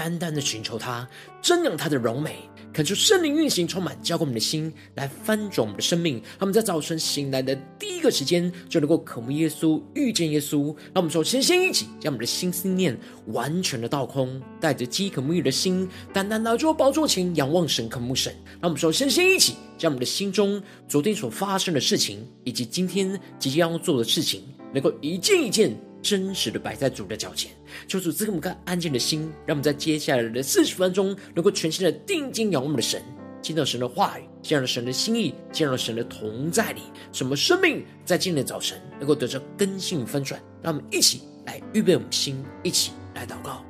单单的寻求他，瞻仰他的荣美。恳求圣灵运行，充满浇灌我们的心，来翻转我们的生命。让我们在早晨醒来的第一个时间，就能够渴慕耶稣，遇见耶稣。让我们首先先一起将我们的心思念完全的倒空，带着饥渴沐浴的心，单单来到宝座前仰望神，渴慕神。让我们首先先一起将我们的心中昨天所发生的事情，以及今天即将要做的事情，能够一件一件。真实的摆在主的脚前，求主赐给我们个安静的心，让我们在接下来的四十分钟，能够全心的定睛仰望我们的神，听到神的话语，见到神的心意，见到神的同在里，什么生命在今天的早晨能够得着更新翻转。让我们一起来预备我们的心，一起来祷告。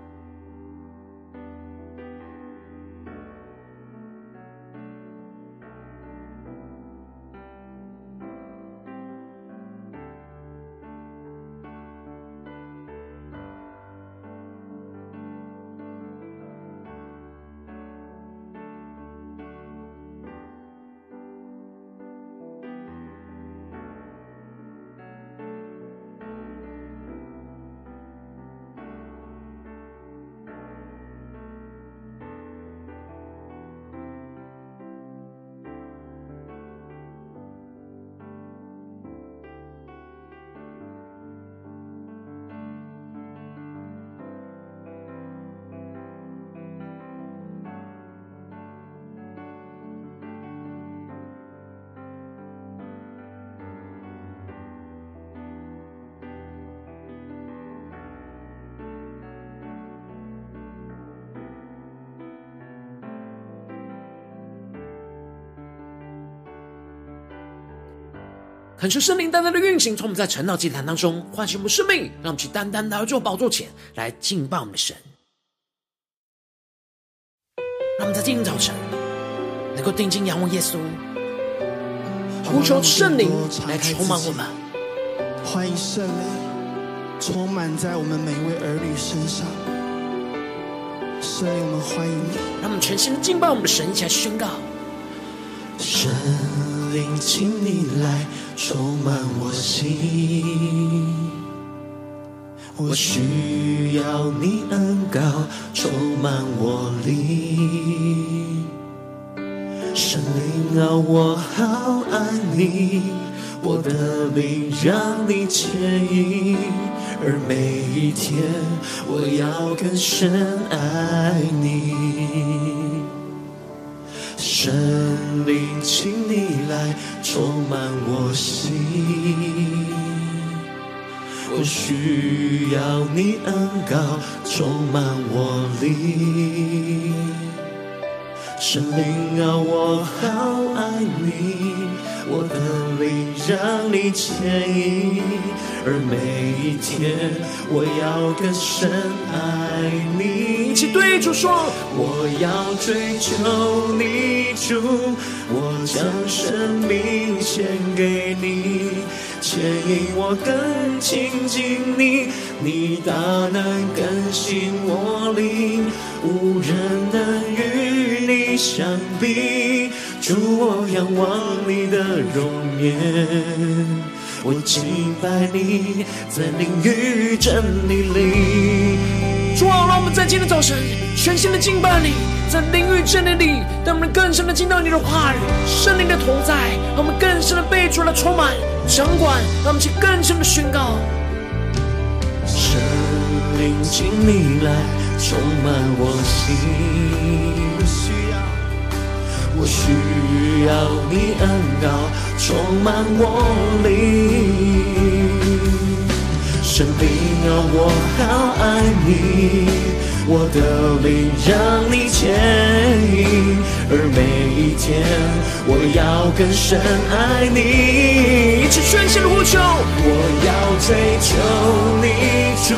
恳求圣灵单单的运行，从我们在晨祷祭坛当中唤醒我们生命，让我们去单单来到宝座前来敬拜我们的神。让我们在今天早晨能够定睛仰望耶稣，呼求圣灵来充满我们。欢迎圣灵充满在我们每一位儿女身上。圣灵，我们欢迎你。让我们全心的敬拜我们的神，一起来宣告。圣灵，请你来充满我心，我需要你恩膏充满我灵。神灵啊，我好爱你，我的灵让你牵引，而每一天我要更深爱你。神灵，请你来充满我心，我需要你恩膏充满我灵。神灵啊，我好爱你。我的灵让你牵引，而每一天我要更深爱你。一起对主说，我要追求你主，我将生命献给你，牵引我更亲近你，你大能更新我灵，无人能与你相比。主，我仰望你的容颜，我敬拜你，在灵与真理里。主啊，让我们在今天早晨全新的敬拜你，在灵与真理里，让我们更深的听到你的话语，圣灵的同在，让我们更深的被主来充满掌管，让我们去更深的宣告。圣灵，请你来充满我心。我需要你恩膏充满我灵，圣灵啊，我好爱你，我的灵让你牵引，而每一天我要更深爱你。一起全心的呼求，我要追求你主，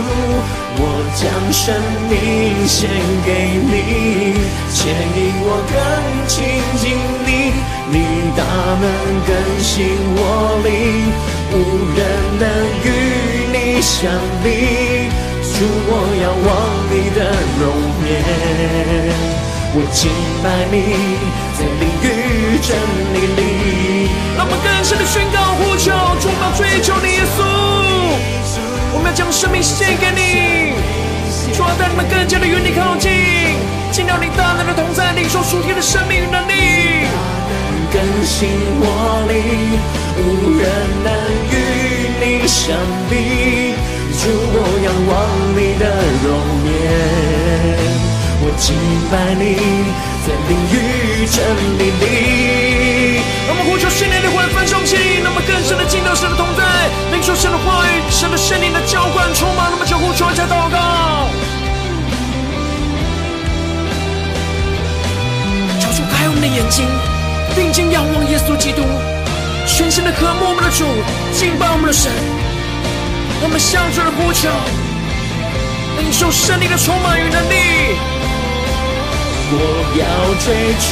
我将生命献给你，牵引我更亲。近你你大能更新我灵，无人能与你相比。主，我仰望你的容颜，我敬拜你，在灵与真理里。让我们更深的宣告呼求，主我们要追求你耶稣，我们要将生命献给你，主啊带你们更加的与你靠近，进到你大能的同在里，领受属天的生命与能力，更新我灵，无人能与你相比。主，我仰望你的容颜，我敬拜你，在灵与真理里。我们呼求圣灵的活分中气，让我们更深的进到神的同在，领受神的话语，神的圣灵的浇灌充满。那么就呼求一下祷告，求主开我们的眼睛，定睛仰望耶稣基督，全心的渴慕我们的主，敬拜我们的神。我们向着的呼求，领受胜利的充满与能力。我要追求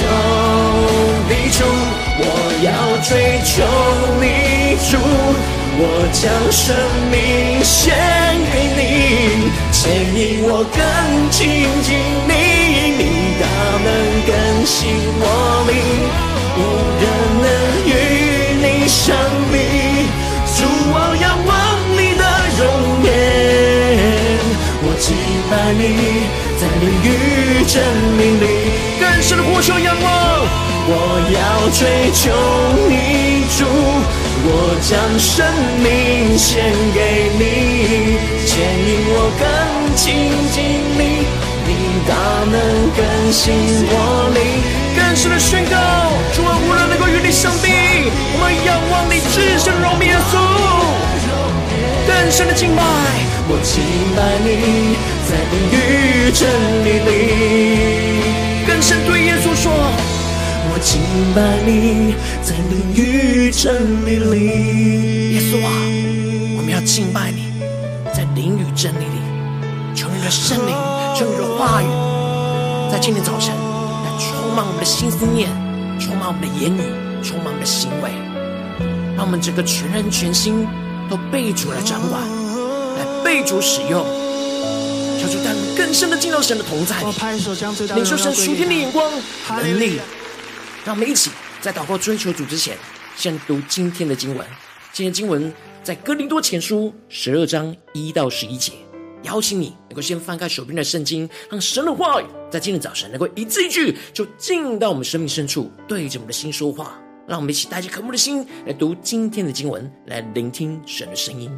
你主，我要追求你主，我将生命献给你，牵引我更亲近你，你大能更新我灵，无人能与你相比。主，我拜你，在灵与真理里，更深的呼求仰望。我要追求你主，我将生命献给你，牵引我更亲近你，你大能更新我灵，更深的宣告，主啊，无人能够与你相比，我们仰望你至圣荣美耶稣。更深的敬拜，我敬拜你，在灵雨真理里。更深对耶稣说，我敬拜你，在灵雨真理里。耶稣啊，我们要敬拜你，在灵雨真理里。求你的圣灵，求你的话语，在今天早晨来充满我们的心思念，充满我们的言语，充满我们的行为，让我们整个全人全心。都被主来掌管，来被主使用，求主带领更深的进到神的同在里，领受神属天的眼光、能力。让我们一起在祷告追求主之前，先读今天的经文。今天经文在哥林多前书十二章一到十一节。邀请你能够先翻开手边的圣经，让神的话语在今天早晨能够一字一句就进到我们生命深处，对着我们的心说话。让我们一起带着渴慕的心来读今天的经文，来聆听神的声音。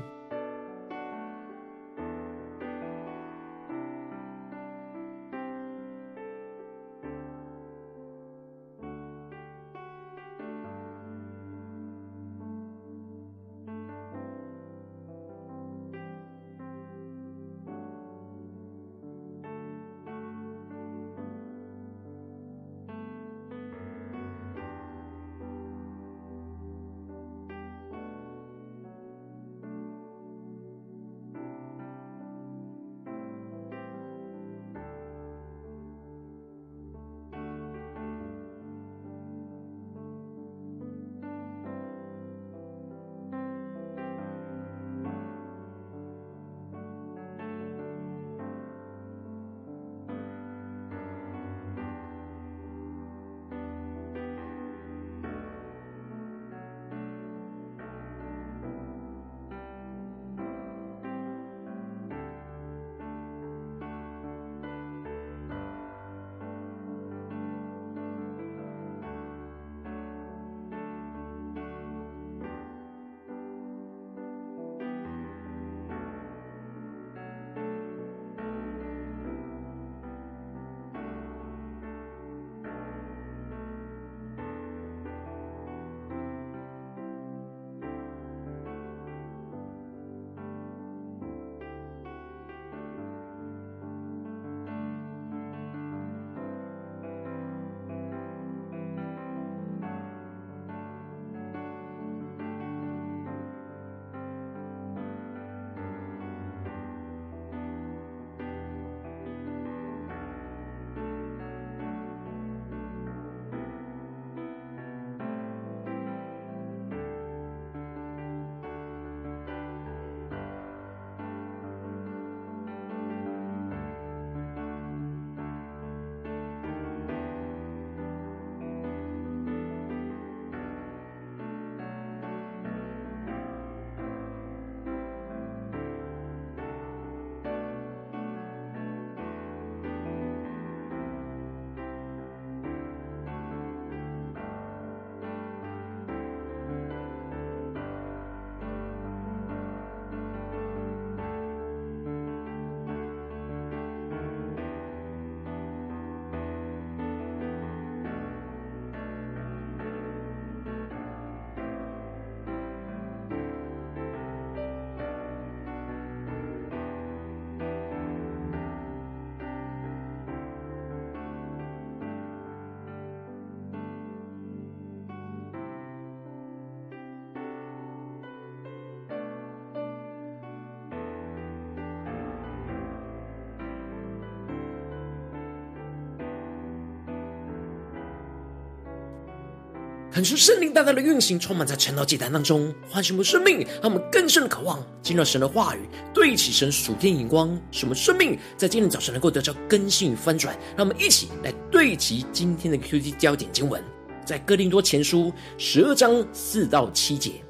恳求圣灵大大的运行，充满在晨祷祭坛当中，唤醒我们生命，让我们更深的渴望。进入神的话语，对齐神属天眼光，使我们生命在今天早晨能够得到更新与翻转。让我们一起来对齐今天的 QT 焦点经文，在哥林多前书十二章四到七节，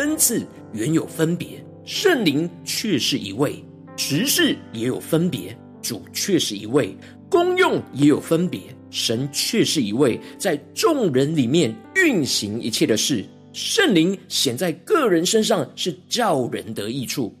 恩赐原有分别，圣灵却是一位；职事也有分别，主却是一位；功用也有分别。神却是一位，在众人里面运行一切的事，圣灵显在个人身上，是叫人得益处。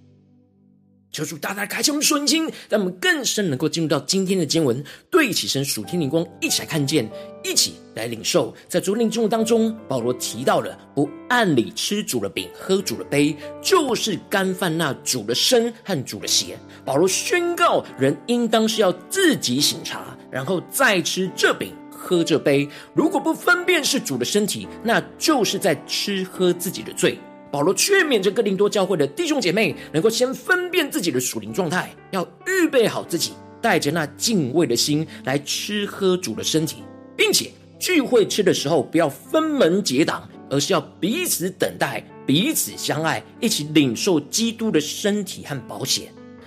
求主大大开启我们属灵心，让我们更深能够进入到今天的经文，对起身属天灵光，一起来看见，一起来领受。在昨天经当中，保罗提到了不按理吃主的饼，喝主的杯，就是干犯那主的身和主的血。保罗宣告，人应当是要自己省察，然后再吃这饼，喝这杯。如果不分辨是主的身体，那就是在吃喝自己的罪。保罗劝勉着哥林多教会的弟兄姐妹，能够先分辨自己的属灵状态，要预备好自己，带着那敬畏的心来吃喝主的身体，并且聚会吃的时候不要分门结党，而是要彼此等待、彼此相爱，一起领受基督的身体和宝血。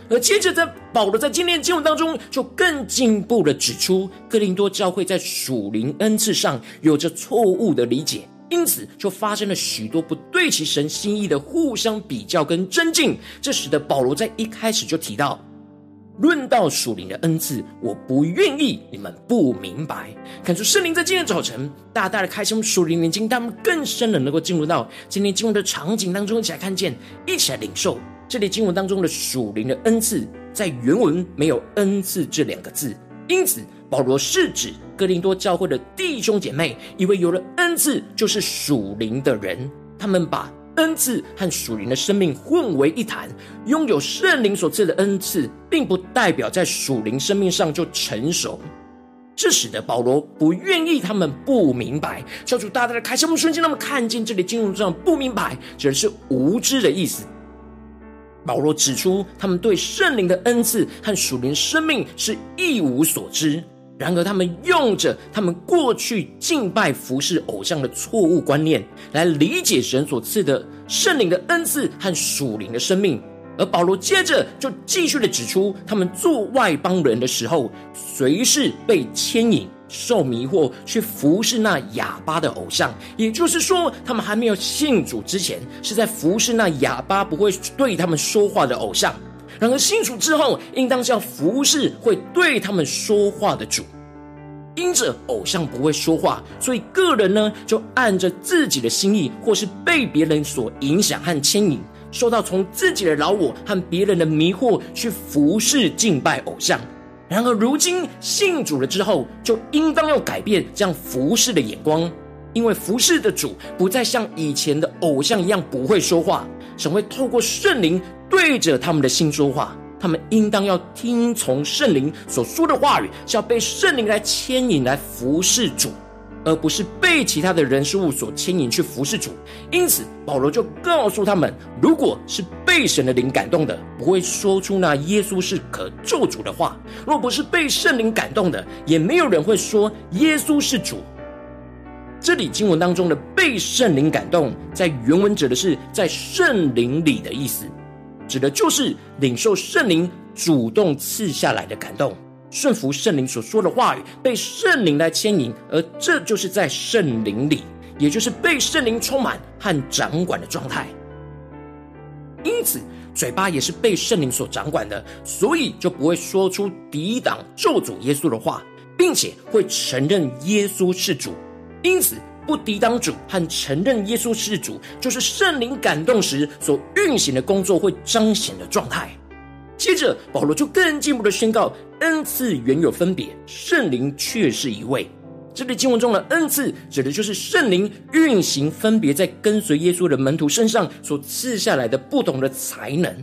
而接着在保罗在今天经文当中，就更进一步的指出，哥林多教会在属灵恩赐上有着错误的理解。因此，就发生了许多不对其神心意的互相比较跟争竞，这使得保罗在一开始就提到：论到属灵的恩赐，我不愿意你们不明白。看出圣灵在今天早晨大大的开启属灵眼睛，他们更深的能够进入到今天经文的场景当中，一起来看见，一起来领受这里经文当中的属灵的恩赐，在原文没有恩赐这两个字，因此。保罗是指哥林多教会的弟兄姐妹，以为有了恩赐就是属灵的人，他们把恩赐和属灵的生命混为一谈。拥有圣灵所赐的恩赐，并不代表在属灵生命上就成熟。这使得保罗不愿意他们不明白。教主大大的开启我们瞬间，他们看见这里经文上不明白，指的是无知的意思。保罗指出，他们对圣灵的恩赐和属灵生命是一无所知。然而，他们用着他们过去敬拜服侍偶像的错误观念，来理解神所赐的圣灵的恩赐和属灵的生命。而保罗接着就继续的指出，他们做外邦人的时候，随时被牵引、受迷惑，去服侍那哑巴的偶像。也就是说，他们还没有信主之前，是在服侍那哑巴不会对他们说话的偶像。然而信主之后，应当是要服侍会对他们说话的主。因着偶像不会说话，所以个人呢就按着自己的心意，或是被别人所影响和牵引，受到从自己的老我和别人的迷惑去服侍敬拜偶像。然而如今信主了之后，就应当要改变这样服侍的眼光，因为服侍的主不再像以前的偶像一样不会说话，神会透过圣灵。对着他们的心说话，他们应当要听从圣灵所说的话语，是要被圣灵来牵引来服侍主，而不是被其他的人事物所牵引去服侍主。因此，保罗就告诉他们，如果是被神的灵感动的，不会说出那耶稣是可救主的话；若不是被圣灵感动的，也没有人会说耶稣是主。这里经文当中的被圣灵感动，在原文指的是在圣灵里的意思。指的就是领受圣灵主动赐下来的感动，顺服圣灵所说的话语，被圣灵来牵引，而这就是在圣灵里，也就是被圣灵充满和掌管的状态。因此，嘴巴也是被圣灵所掌管的，所以就不会说出抵挡咒诅耶稣的话，并且会承认耶稣是主。因此。不抵挡主和承认耶稣是主，就是圣灵感动时所运行的工作会彰显的状态。接着，保罗就更进一步的宣告：恩赐原有分别，圣灵却是一位。这里经文中的恩赐，指的就是圣灵运行分别在跟随耶稣的门徒身上所赐下来的不同的才能。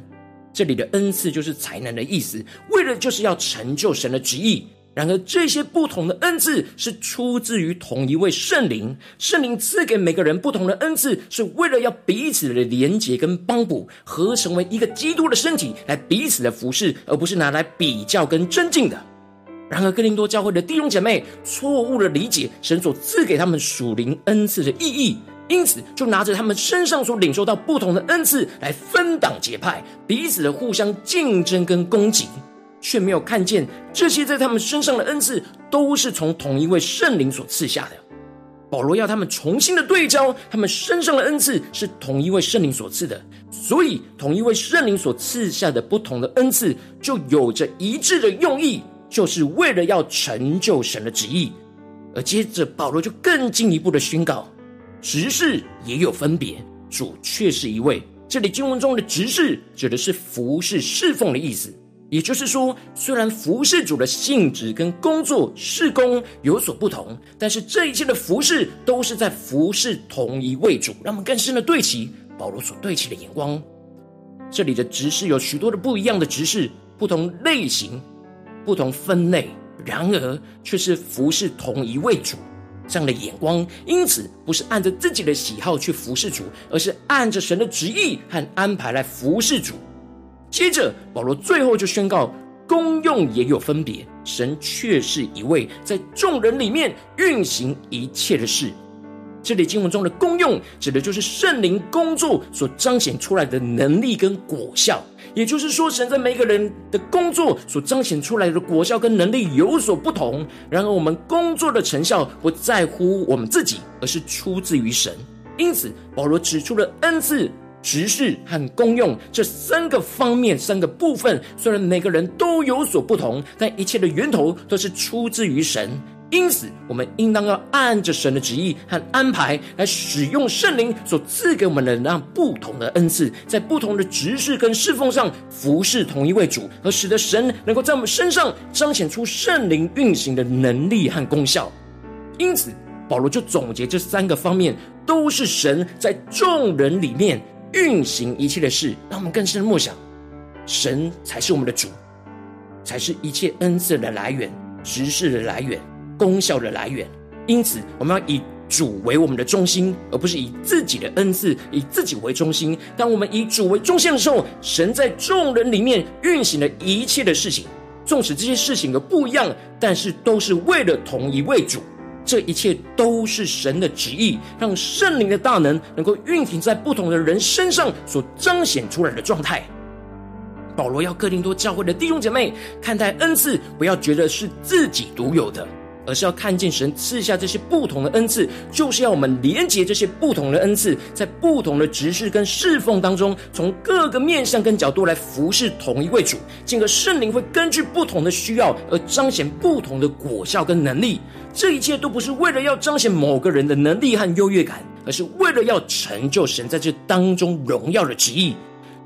这里的恩赐就是才能的意思，为了就是要成就神的旨意。然而，这些不同的恩赐是出自于同一位圣灵。圣灵赐给每个人不同的恩赐，是为了要彼此的连结跟帮补，合成为一个基督的身体，来彼此的服侍，而不是拿来比较跟尊敬的。然而，哥林多教会的弟兄姐妹错误的理解神所赐给他们属灵恩赐的意义，因此就拿着他们身上所领受到不同的恩赐来分党结派，彼此的互相竞争跟攻击，却没有看见这些在他们身上的恩赐都是从同一位圣灵所赐下的。保罗要他们重新的对焦，他们身上的恩赐是同一位圣灵所赐的，所以同一位圣灵所赐下的不同的恩赐就有着一致的用意。就是为了要成就神的旨意，而接着保罗就更进一步的宣告，执事也有分别，主却是一位。这里经文中的执事指的是服侍侍奉的意思，也就是说，虽然服侍主的性质跟工作事工有所不同，但是这一切的服侍都是在服侍同一位主。让我们更深的对齐保罗所对齐的眼光。这里的执事有许多的不一样的执事，不同类型。不同分类，然而却是服侍同一位主，这样的眼光，因此不是按着自己的喜好去服侍主，而是按着神的旨意和安排来服侍主。接着，保罗最后就宣告，功用也有分别，神却是一位，在众人里面运行一切的事。这里经文中的功用，指的就是圣灵工作所彰显出来的能力跟果效。也就是说，神在每个人的工作所彰显出来的果效跟能力有所不同。然而，我们工作的成效不在乎我们自己，而是出自于神。因此，保罗指出了恩赐、职事和功用这三个方面、三个部分。虽然每个人都有所不同，但一切的源头都是出自于神。因此，我们应当要按着神的旨意和安排来使用圣灵所赐给我们的那不同的恩赐，在不同的职事跟侍奉上服侍同一位主，而使得神能够在我们身上彰显出圣灵运行的能力和功效。因此，保罗就总结这三个方面都是神在众人里面运行一切的事，让我们更深的默想：神才是我们的主，才是一切恩赐的来源、职事的来源。功效的来源，因此我们要以主为我们的中心，而不是以自己的恩赐、以自己为中心。当我们以主为中心的时候，神在众人里面运行了一切的事情，纵使这些事情有不一样，但是都是为了同一位主。这一切都是神的旨意，让圣灵的大能能够运行在不同的人身上所彰显出来的状态。保罗要哥林多教会的弟兄姐妹看待恩赐，不要觉得是自己独有的。而是要看见神赐下这些不同的恩赐，就是要我们连接这些不同的恩赐，在不同的职事跟侍奉当中，从各个面向跟角度来服侍同一位主。进而圣灵会根据不同的需要而彰显不同的果效跟能力。这一切都不是为了要彰显某个人的能力和优越感，而是为了要成就神在这当中荣耀的旨意。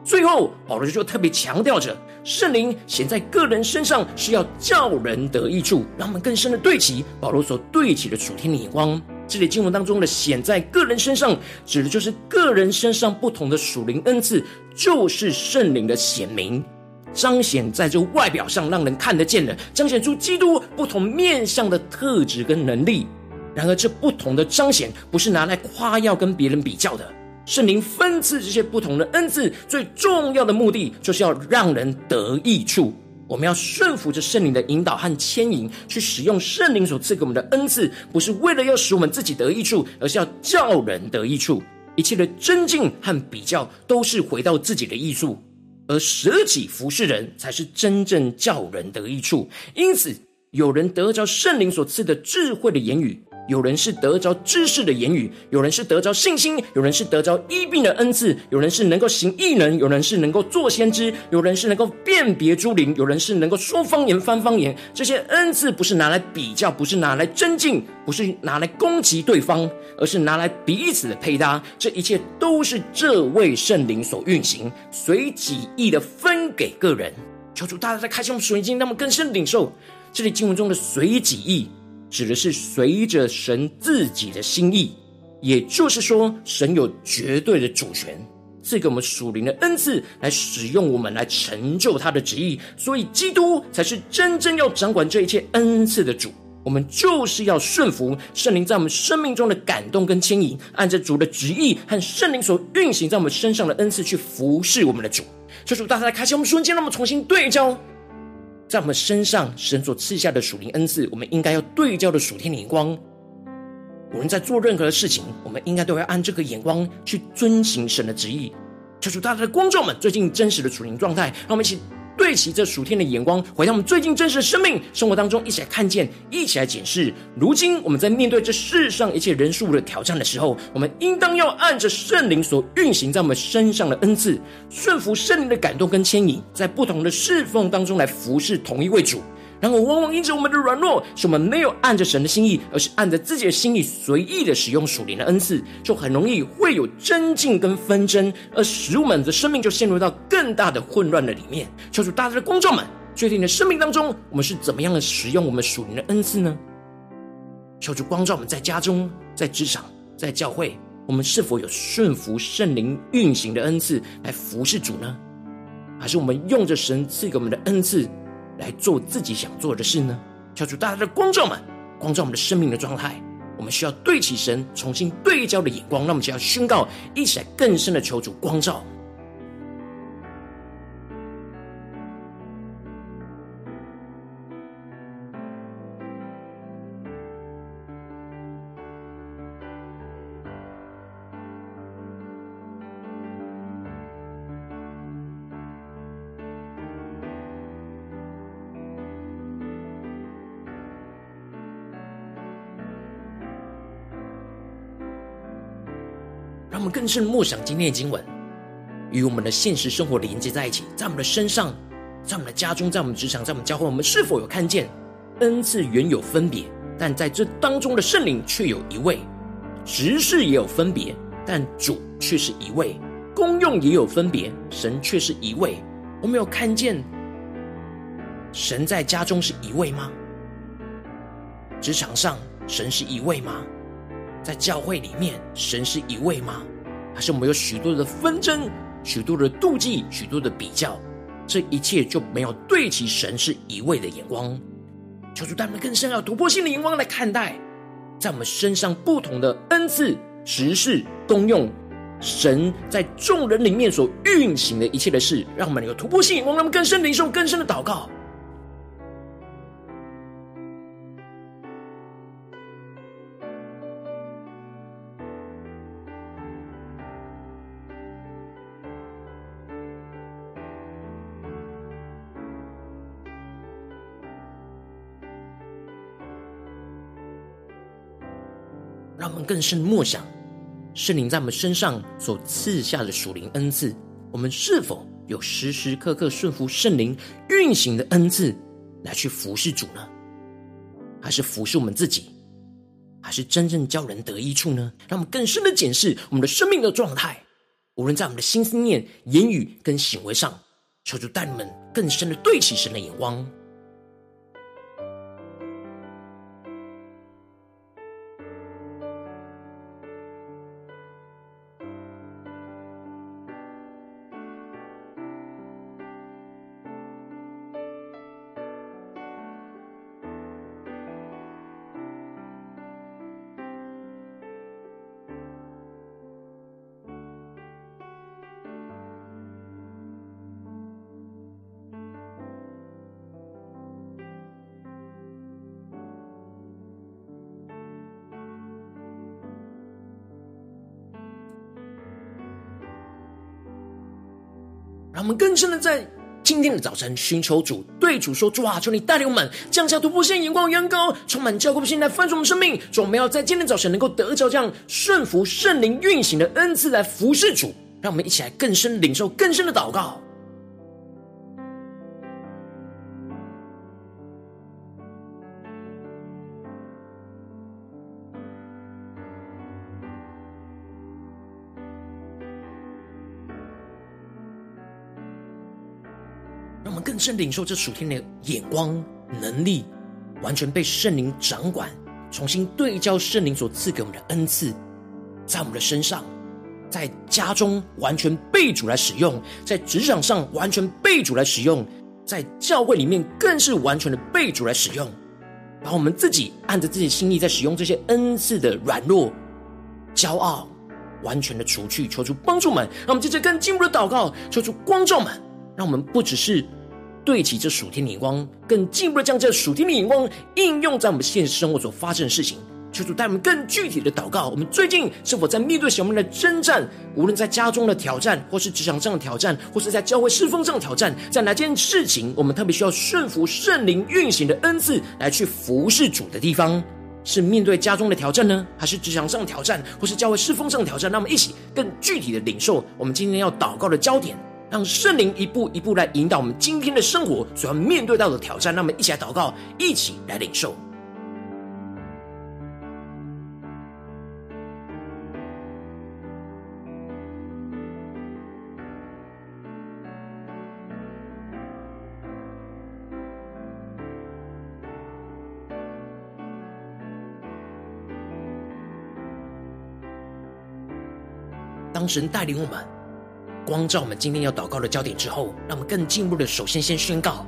最后，保罗就特别强调着，圣灵显在个人身上是要叫人得益处，让我们更深的对齐保罗所对齐的主天的眼光。这里经文当中的显在个人身上，指的就是个人身上不同的属灵恩赐，就是圣灵的显明，彰显在这外表上，让人看得见的，彰显出基督不同面向的特质跟能力。然而，这不同的彰显，不是拿来夸耀跟别人比较的。圣灵分赐这些不同的恩赐，最重要的目的就是要让人得益处。我们要顺服着圣灵的引导和牵引，去使用圣灵所赐给我们的恩赐，不是为了要使我们自己得益处，而是要叫人得益处。一切的尊敬和比较，都是回到自己的益处，而舍己服侍人，才是真正叫人得益处。因此，有人得着圣灵所赐的智慧的言语。有人是得着知识的言语，有人是得着信心，有人是得着医病的恩赐，有人是能够行异能，有人是能够作先知，有人是能够辨别诸灵，有人是能够说方言、翻方言。这些恩赐不是拿来比较，不是拿来争竞，不是拿来攻击对方，而是拿来彼此的配搭。这一切都是这位圣灵所运行，随己意的分给个人。求主大家在开箱属灵经，让我们更深领受这里经文中的随己意。指的是随着神自己的心意，也就是说，神有绝对的主权，赐给我们属灵的恩赐来使用，我们来成就他的旨意。所以，基督才是真正要掌管这一切恩赐的主。我们就是要顺服圣灵在我们生命中的感动跟牵引，按着主的旨意和圣灵所运行在我们身上的恩赐去服侍我们的主。求主大家来开启我们瞬间，让我们重新对焦。在我们身上神所赐下的属灵恩赐，我们应该要对焦的属天的眼光。我们在做任何的事情，我们应该都要按这个眼光去遵行神的旨意。求主大家的观众们最近真实的属灵状态，让我们一起对齐这属天的眼光，回到我们最近真实的生命生活当中，一起来看见，一起来检视。如今我们在面对这世上一切人数的挑战的时候，我们应当要按着圣灵所运行在我们身上的恩赐，顺服圣灵的感动跟牵引，在不同的侍奉当中来服侍同一位主。然后往往因着我们的软弱，是我们没有按着神的心意，而是按着自己的心意随意的使用属灵的恩赐，就很容易会有争竞跟纷争，而使我们的生命就陷入到更大的混乱的里面。求主大家的观众们，确定你的生命当中，我们是怎么样的使用我们属灵的恩赐呢？求主光照我们在家中、在职场、在教会，我们是否有顺服圣灵运行的恩赐来服侍主呢？还是我们用着神赐给我们的恩赐？来做自己想做的事呢？求主大家的光照们，光照我们的生命的状态。我们需要对起神，重新对焦的眼光。那我们就要宣告，一起来更深的求主光照。我们更深默想今天的经文，与我们的现实生活连接在一起，在我们的身上，在我们的家中，在我们职场，在我们教会，我们是否有看见恩赐原有分别，但在这当中的圣灵却有一位；职事也有分别，但主却是一位；功用也有分别，神却是一位。我们有看见神在家中是一位吗？职场上神是一位吗？在教会里面，神是一位吗？还是我们有许多的纷争、许多的妒忌、许多的比较？这一切就没有对齐神是一位的眼光。求主带我们更深要突破性的眼光来看待，在我们身上不同的恩赐、实事、功用，神在众人里面所运行的一切的事，让我们能够突破性眼光，让我们更深的领受更深的祷告。让我们更深默想圣灵在我们身上所赐下的属灵恩赐，我们是否有时时刻刻顺服圣灵运行的恩赐来去服侍主呢？还是服侍我们自己？还是真正教人得益处呢？让我们更深的检视我们的生命的状态，无论在我们的心思念、言语跟行为上，求主带你们更深的对齐神的眼光。更深的在今天的早晨寻求主，对主说：“主啊，求你带领我们降下突破性眼光，远高，充满教会的心来翻转我们生命。总，我们要在今天早晨能够得着这样顺服圣灵运行的恩赐来服侍主。让我们一起来更深领受更深的祷告。”更深领受这属天的眼光能力，完全被圣灵掌管，重新对焦圣灵所赐给我们的恩赐，在我们的身上，在家中完全被主来使用，在职场上完全被主来使用，在教会里面更是完全的被主来使用，把我们自己按着自己心意在使用这些恩赐的软弱、骄傲，完全的除去，求主帮助们，让我们接着更进一步的祷告，求主光照们，让我们不只是。对齐这属天的眼光，更进一步的将这属天的眼光应用在我们现实生活所发生的事情。求主带我们更具体的祷告。我们最近是否在面对什么样的征战？无论在家中的挑战，或是职场上的挑战，或是在教会侍奉上的挑战，在哪件事情我们特别需要顺服圣灵运行的恩赐来去服侍主的地方？是面对家中的挑战呢，还是职场上的挑战，或是教会侍奉上的挑战？让我们一起更具体的领受我们今天要祷告的焦点，让圣灵一步一步来引导我们今天的生活所要面对到的挑战。那么一起来祷告，一起来领受。当神带领我们，光照我们今天要祷告的焦点之后，让我们更进一步的，首先先宣告，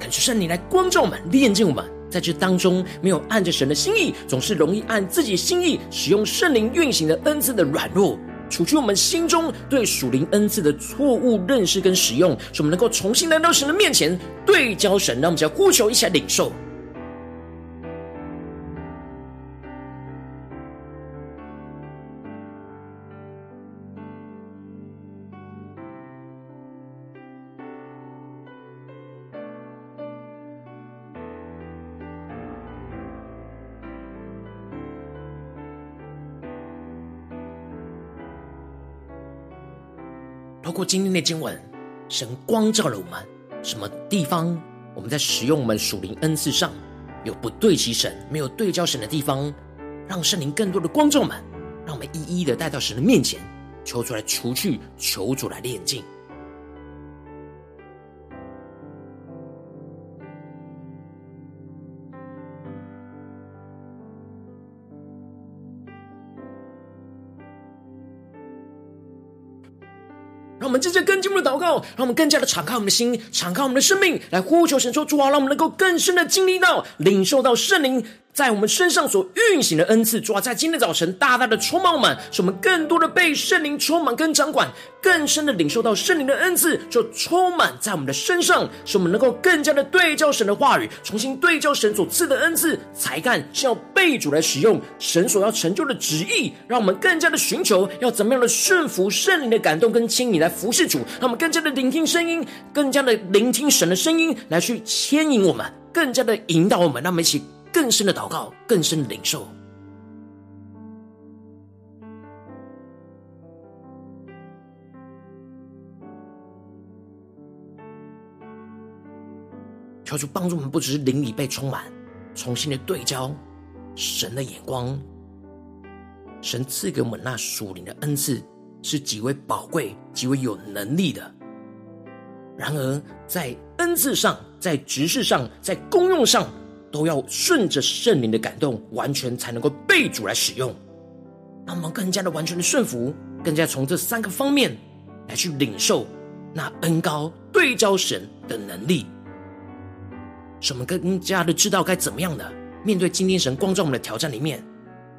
恳求圣灵来光照我们、炼净我们，在这当中没有按着神的心意，总是容易按自己心意使用圣灵运行的恩赐的软弱，除去我们心中对属灵恩赐的错误认识跟使用，使我们能够重新来到神的面前对焦神，让我们只要呼求一下领受。过今天的经文，神光照了我们，什么地方我们在使用我们属灵恩赐上有不对齐神、没有对焦神的地方，让圣灵更多的光照我们，让我们一一的带到神的面前，求出来除去，求主来炼净。让我们接着更进我们的祷告，让我们更加的敞开我们的心，敞开我们的生命，来呼求神说主啊，让我们能够更深的经历到、领受到圣灵。在我们身上所运行的恩赐，主要在今天早晨大大的充满我们，使我们更多的被圣灵充满跟掌管，更深的领受到圣灵的恩赐，就充满在我们的身上，使我们能够更加的对焦神的话语，重新对焦神所赐的恩赐才干，是要被主来使用神所要成就的旨意，让我们更加的寻求要怎么样的顺服圣灵的感动跟牵引来服侍主，让我们更加的聆听声音，更加的聆听神的声音来去牵引我们，更加的引导我们，让我们一起。更深的祷告，更深的领受，求主帮助我们，不只是灵里被充满，重新的对焦神的眼光。神赐给我们那属灵的恩赐是极为宝贵、极为有能力的。然而，在恩赐上、在职事上、在功用上，都要顺着圣灵的感动，完全才能够被主来使用。让我们更加的完全的顺服，更加从这三个方面来去领受那恩高对照神的能力，使我们更加的知道该怎么样的面对今天神光照我们的挑战里面，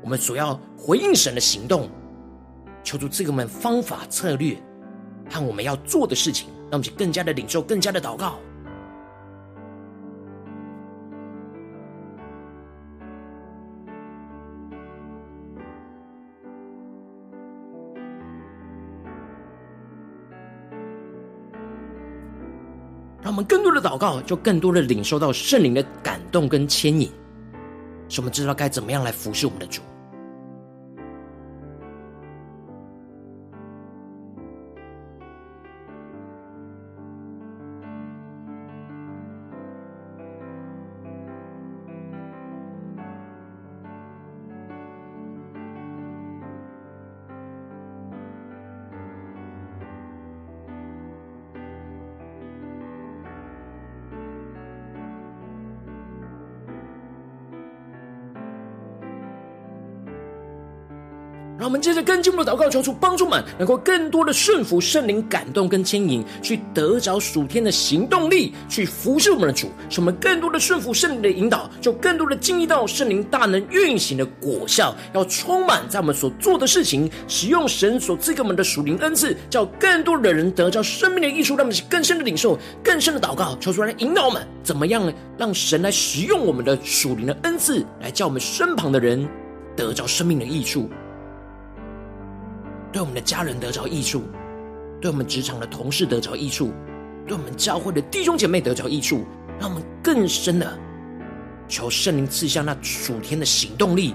我们所要回应神的行动，求主赐给我们方法策略和我们要做的事情，让我们更加的领受，更加的祷告。我们更多的祷告，就更多的领受到圣灵的感动跟牵引，使我们知道该怎么样来服侍我们的主。接着更进一步的祷告，求主帮助们能够更多的顺服圣灵感动跟牵引，去得着属天的行动力，去服侍我们的主，使我们更多的顺服圣灵的引导，就更多的经历到圣灵大能运行的果效，要充满在我们所做的事情，使用神所赐给我们的属灵恩赐，叫更多的人得着生命的益处，让我们更深的领受，更深的祷告，求主来引导我们，怎么样让神来使用我们的属灵的恩赐，来叫我们身旁的人得着生命的益处。对我们的家人得着益处，对我们职场的同事得着益处，对我们教会的弟兄姐妹得着益处，让我们更深的求圣灵赐下那属天的行动力，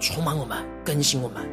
充满我们，更新我们。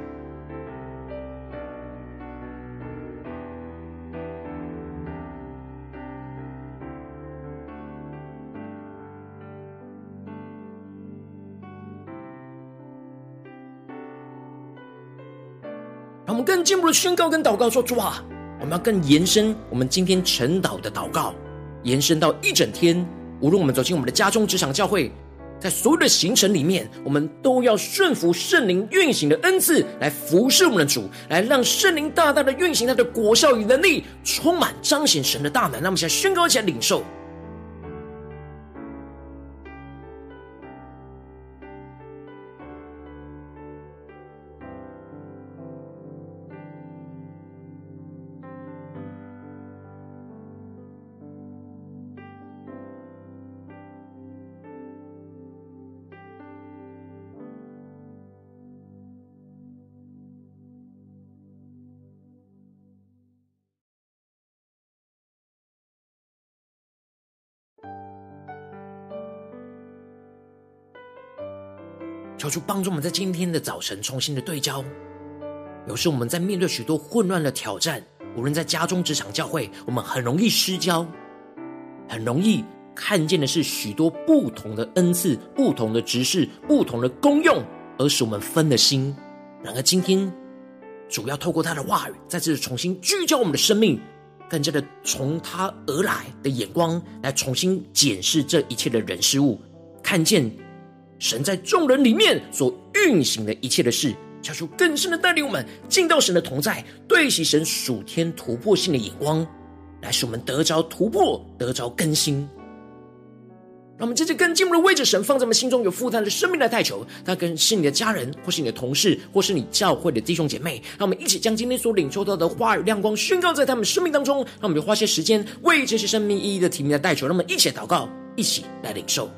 们更进一步的宣告跟祷告说：主啊，我们要更延伸我们今天晨祷的祷告，延伸到一整天。无论我们走进我们的家中、职场、教会，在所有的行程里面，我们都要顺服圣灵运行的恩赐，来服侍我们的主，来让圣灵大大的运行他的果效与能力，充满彰显神的大能。那么，现在宣告起来，领受。求主帮助我们在今天的早晨重新的对焦。有时我们在面对许多混乱的挑战，无论在家中、职场、教会，我们很容易失焦，很容易看见的是许多不同的恩赐、不同的职事、不同的功用，而使我们分了心。然而今天，主要透过他的话语，再次重新聚焦我们的生命，更加的从他而来的眼光来重新检视这一切的人事物，看见。神在众人里面所运行的一切的事，求主更深的带领我们进到神的同在，对齐神属天突破性的眼光，来使我们得着突破，得着更新。让我们接着更进步的位置神放在我们心中有负担的生命来代求，他跟是你的家人，或是你的同事，或是你教会的弟兄姐妹。让我们一起将今天所领受到的话语亮光宣告在他们生命当中。让我们花些时间为这些生命意义的题名来代求。让我们一起祷告，一起来领受。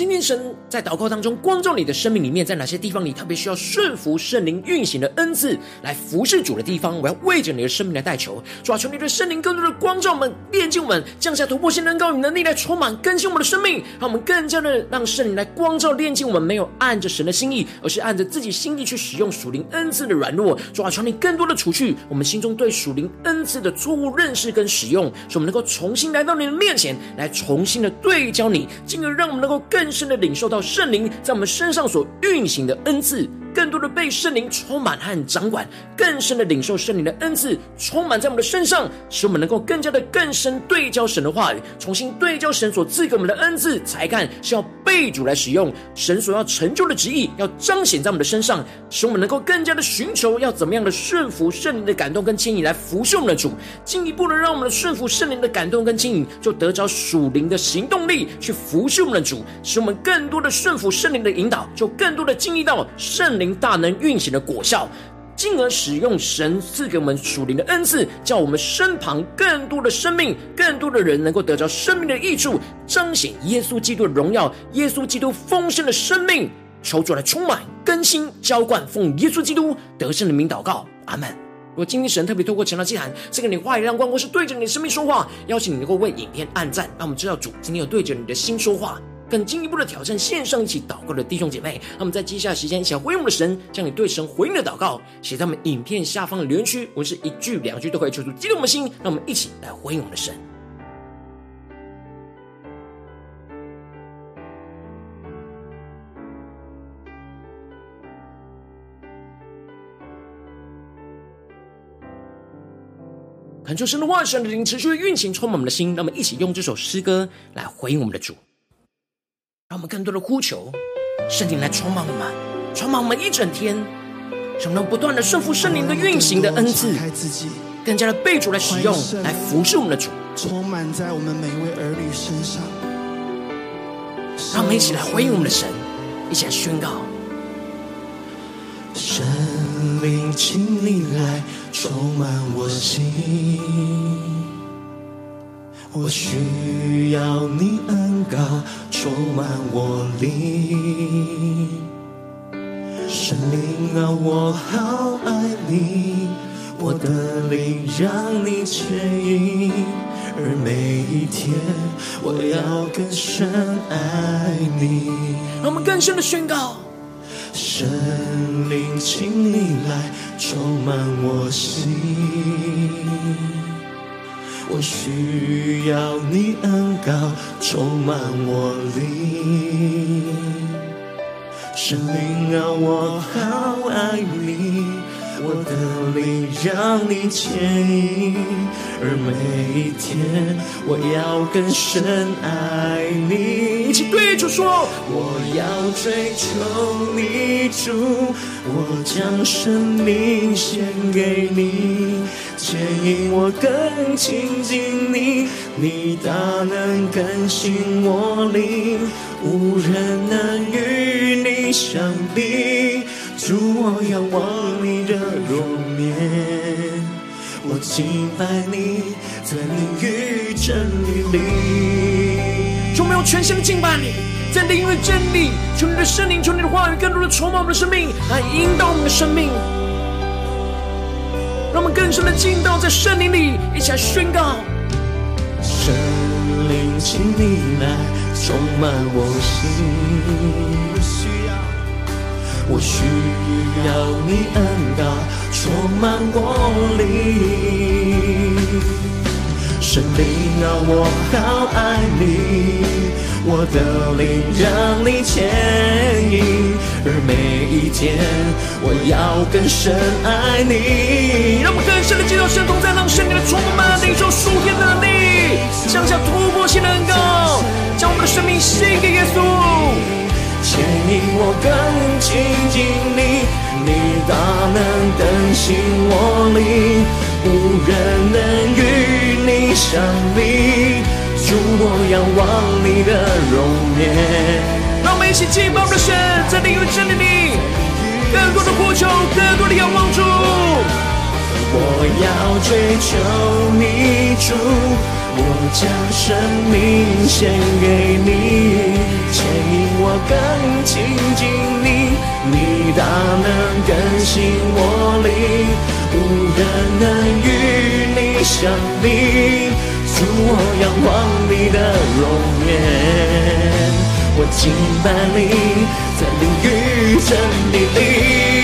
今天神在祷告当中光照你的生命里面，在哪些地方你特别需要顺服圣灵运行的恩赐来服侍主的地方，我要为着你的生命来代求。主啊，求你对圣灵更多的光照我们，炼净我们，降下突破性能高与能力来充满更新我们的生命，让我们更加的让圣灵来光照炼净我们，没有按着神的心意，而是按着自己心意去使用属灵恩赐的软弱。主啊，求你更多的除去我们心中对属灵恩赐的错误认识跟使用，使我们能够重新来到你的面前，来重新的对焦你，进而让我们能够更。深深的领受到圣灵在我们身上所运行的恩赐。更多的被圣灵充满和掌管，更深的领受圣灵的恩赐，充满在我们的身上，使我们能够更加的更深对焦神的话语，重新对焦神所赐给我们的恩赐才干，是要被主来使用。神所要成就的旨意，要彰显在我们的身上，使我们能够更加的寻求要怎么样的顺服圣灵的感动跟牵引来服侍我们的主，进一步的让我们的顺服圣灵的感动跟牵引，就得着属灵的行动力去服侍我们的主，使我们更多的顺服圣灵的引导，就更多的经历到圣灵大能运行的果效，进而使用神赐给我们属灵的恩赐，叫我们身旁更多的生命、更多的人能够得着生命的益处，彰显耶稣基督的荣耀，耶稣基督丰盛的生命。求主来充满、更新、浇灌，奉耶稣基督得胜的名祷告，阿门。如果今天神特别透过晨祷祭坛，这个你话语亮光，或是对着你的生命说话，邀请你能够为影片按赞，让我们知道主今天有对着你的心说话。更进一步的挑战线上一起祷告的弟兄姐妹，那么在接下来时间，想回应我们的神，将你对神回应的祷告写在我们影片下方的留言区，无论是一句两句都可以求出激动我们的心，让我们一起来回应我们的神。恳求神的话、神的灵持续运行，充满我们的心，让我们一起用这首诗歌来回应我们的主。让我们更多的呼求圣灵来充满我们，充满我们一整天，使我们不断的顺服圣灵的运行的恩赐，更加的被主来使用，来服侍我们的主，充满在我们每一位儿女身上。让我们一起来回应我们的神，一起来宣告：圣灵，请你来充满我心。我需要你恩膏充满我灵，神灵啊，我好爱你，我的灵让你牵引，而每一天我要更深爱你。让我们更深的宣告：神灵，请你来充满我心。我需要你恩膏充满我里，神灵啊，我好爱你，我的灵让你牵引，而每一天我要更深爱你。一起对主说，我要追求你主，我将生命献给你。牵引我更亲近你，你大能更新我灵，无人能与你相比。主，我仰望你的容颜，我敬拜你，在灵与真理里。主，我们用全心的敬拜你，在灵与真理，求你的圣灵，求你的话语更多的充满我们的生命，来引导我们的生命。让我们更深的进到在圣灵里，一起来宣告。圣灵，请你来充满我心，我需要，你恩膏充满我里，神灵啊，我好爱你，我的灵让你牵引，而每一天我要更深爱你。让我更深的进入神同在，让圣灵的充满领受属天的能力，向下突破性的恩膏，将我们的生命献给耶稣，牵引我更亲近你，你大能更新我灵，无人能与你相比，主，我仰望你的容颜。让我们一起敬拜我们的神，在灵与真理里，更多的呼求，更多的仰望主。我要追求你主，我将生命献给你，牵引我更亲近你，你大能更新我灵，无人能与你相比，主，我仰望你的容颜。我敬拜你，在灵与真理里。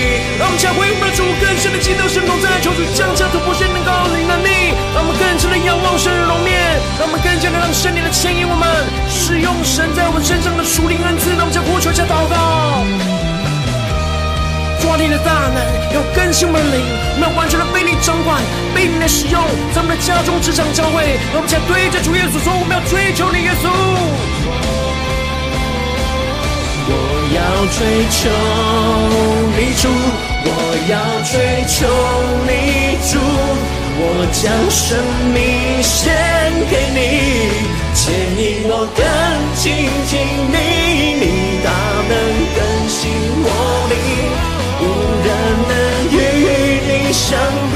让我们将回我们的主，更深的敬拜神同在，求主降下突破性的高灵能力。让我们更深的仰望神的容面，让我们更加的让圣灵的牵引我们，使用神在我们身上的属灵恩赐。让我们将呼求下祷告，抓你的大能，要更新我们的灵，我们要完全的被你掌管，被你来使用，在我们的家中、职场、教会。让我们将对着主耶稣说，我们要追求你，耶稣。我要追求你主，我要追求你主，我将生命献给你，牵引我更亲近你，你大能更新我灵，无人能与你相比。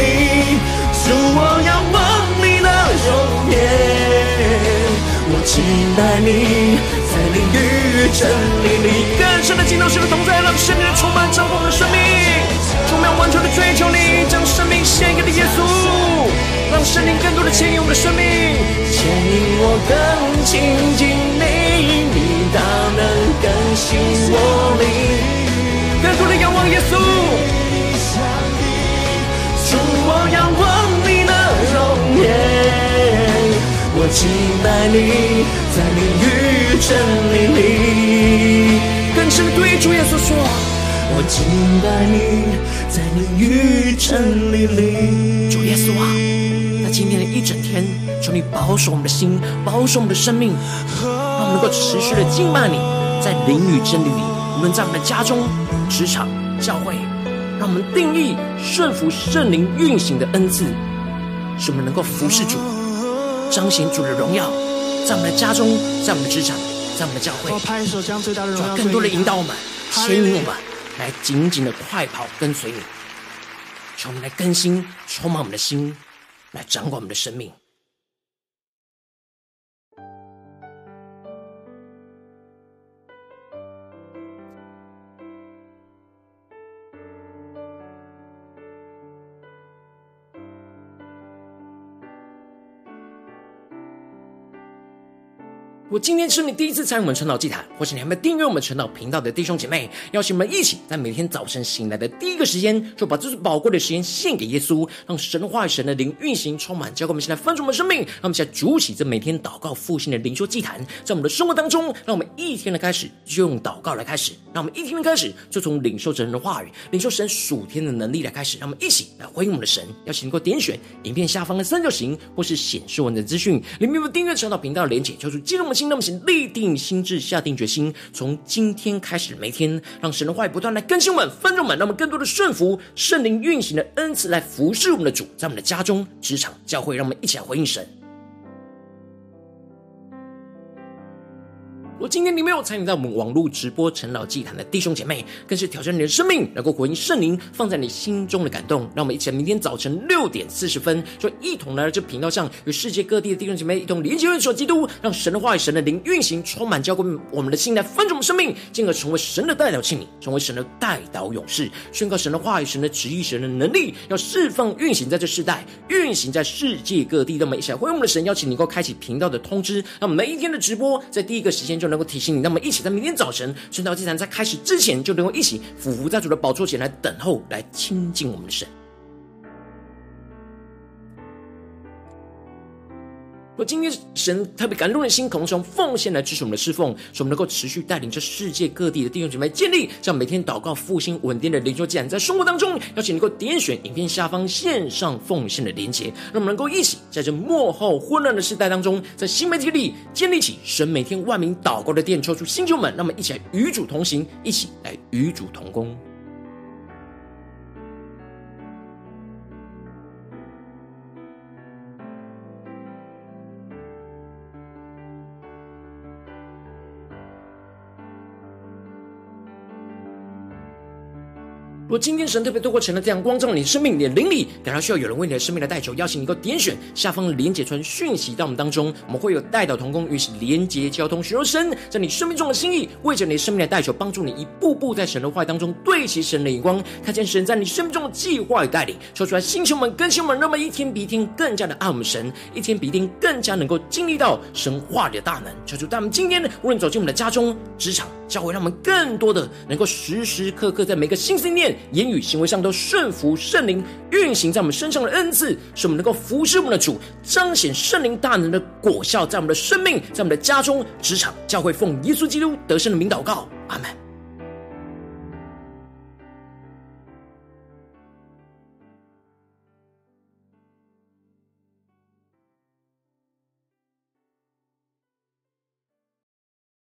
主，我要期待你在灵与真理里更深的进入神的同在，让生命充满掌控的生命，充满完全的追求你，将生命献给了耶稣，让生命更多的牵引我们的生命，牵引我更亲近你，我敬拜你在灵与真理里，更深对主耶稣说。我敬拜你在灵与真理里，主耶稣啊，那今天的一整天，求你保守我们的心，保守我们的生命，让我们能够持续的敬拜你，在灵与真理里，无论在我们的家中、职场、教会，让我们定义顺服圣灵运行的恩赐，使我们能够服侍主，彰显主的荣耀，在我们的家中，在我们的职场，在我们的教会，拍手将最大的荣耀，更多的引导我们，牵引我们。来紧紧的快跑跟随你，求我们来更新，充满我们的心，来掌管我们的生命。我今天是你第一次参与我们晨祷祭坛，或是你还没有订阅我们晨祷频道的弟兄姐妹，邀请我们一起在每天早晨醒来的第一个时间，就把这最宝贵的时间献给耶稣，让神话、神的灵运行充满，交给我们现在丰盛的生命。让我们现在筑起这每天祷告复兴的灵修祭坛，在我们的生活当中，让我们一天的开始就用祷告来开始，让我们一天的开始就从领受神的话语、领受神属天的能力来开始。让我们一起来回应我们的神。邀请你给我点选影片下方的三角形，或是显示文的资讯里面有订阅晨祷频道的连结，就是进入我们心，那么请立定。心智，下定决心，从今天开始，每天让神的话语不断来更新我们、翻转我们，让我们更多的顺服圣灵运行的恩赐，来服侍我们的主，在我们的家中、职场、教会，让我们一起来回应神。如果今天你没有参与到我们网络直播晨祷祭坛的弟兄姐妹，更是挑战你的生命，能够回应圣灵放在你心中的感动。让我们一起来，明天早晨六点四十分，就一同来到这频道上，与世界各地的弟兄姐妹一同连接、认识基督，让神的话语、神的灵运行，充满交给我们的心，来分盛我们生命，进而成为神的代表器皿，成为神的代祷勇士，宣告神的话语、神的旨意、神的能力，要释放运行在这世代，运行在世界各地。让我们一起来回应我们的神，邀请你能够开启频道的通知，让每一天的直播在第一个时间就。能够提醒你，那么一起在明天早晨圣道祭坛在开始之前，就能够一起俯伏在主的宝座前来等候，来亲近我们的神。我今天神特别感动的心，可能从奉献来支持我们的侍奉，使我们能够持续带领着世界各地的弟兄姐妹建立这样每天祷告复兴稳定的灵修祭坛，在生活当中，邀请能够点选影片下方线上奉献的连结，让我们能够一起在这末后混乱的时代当中，在新媒体里建立起神每天万名祷告的殿，抽出新旧们，让我们一起来与主同行，一起来与主同工。如果今天神特别透过成了这样光照你的生命，你的灵里感到需要有人为你的生命来代求，邀请你能够点选下方连结传讯息到我们当中，我们会有代祷同工与其连结交通，寻求神在你生命中的心意，为着你生命来代求，帮助你一步步在神的话语当中对齐神。的眼光，看见神在你生命中的计划与带领，说出来，星球们、更新们，那么一天比一天更加的爱我们神，一天比一天更加能够经历到神话里的大能。求主带我们今天无论走进我们的家中、职场、教会，让我们更多的能够时时刻刻在每个心思念、言语、行为上都顺服圣灵运行在我们身上的恩赐，使我们能够服侍我们的主，彰显圣灵大能的果效，在我们的生命，在我们的家中、职场、教会，奉耶稣基督得胜的名祷告，阿门。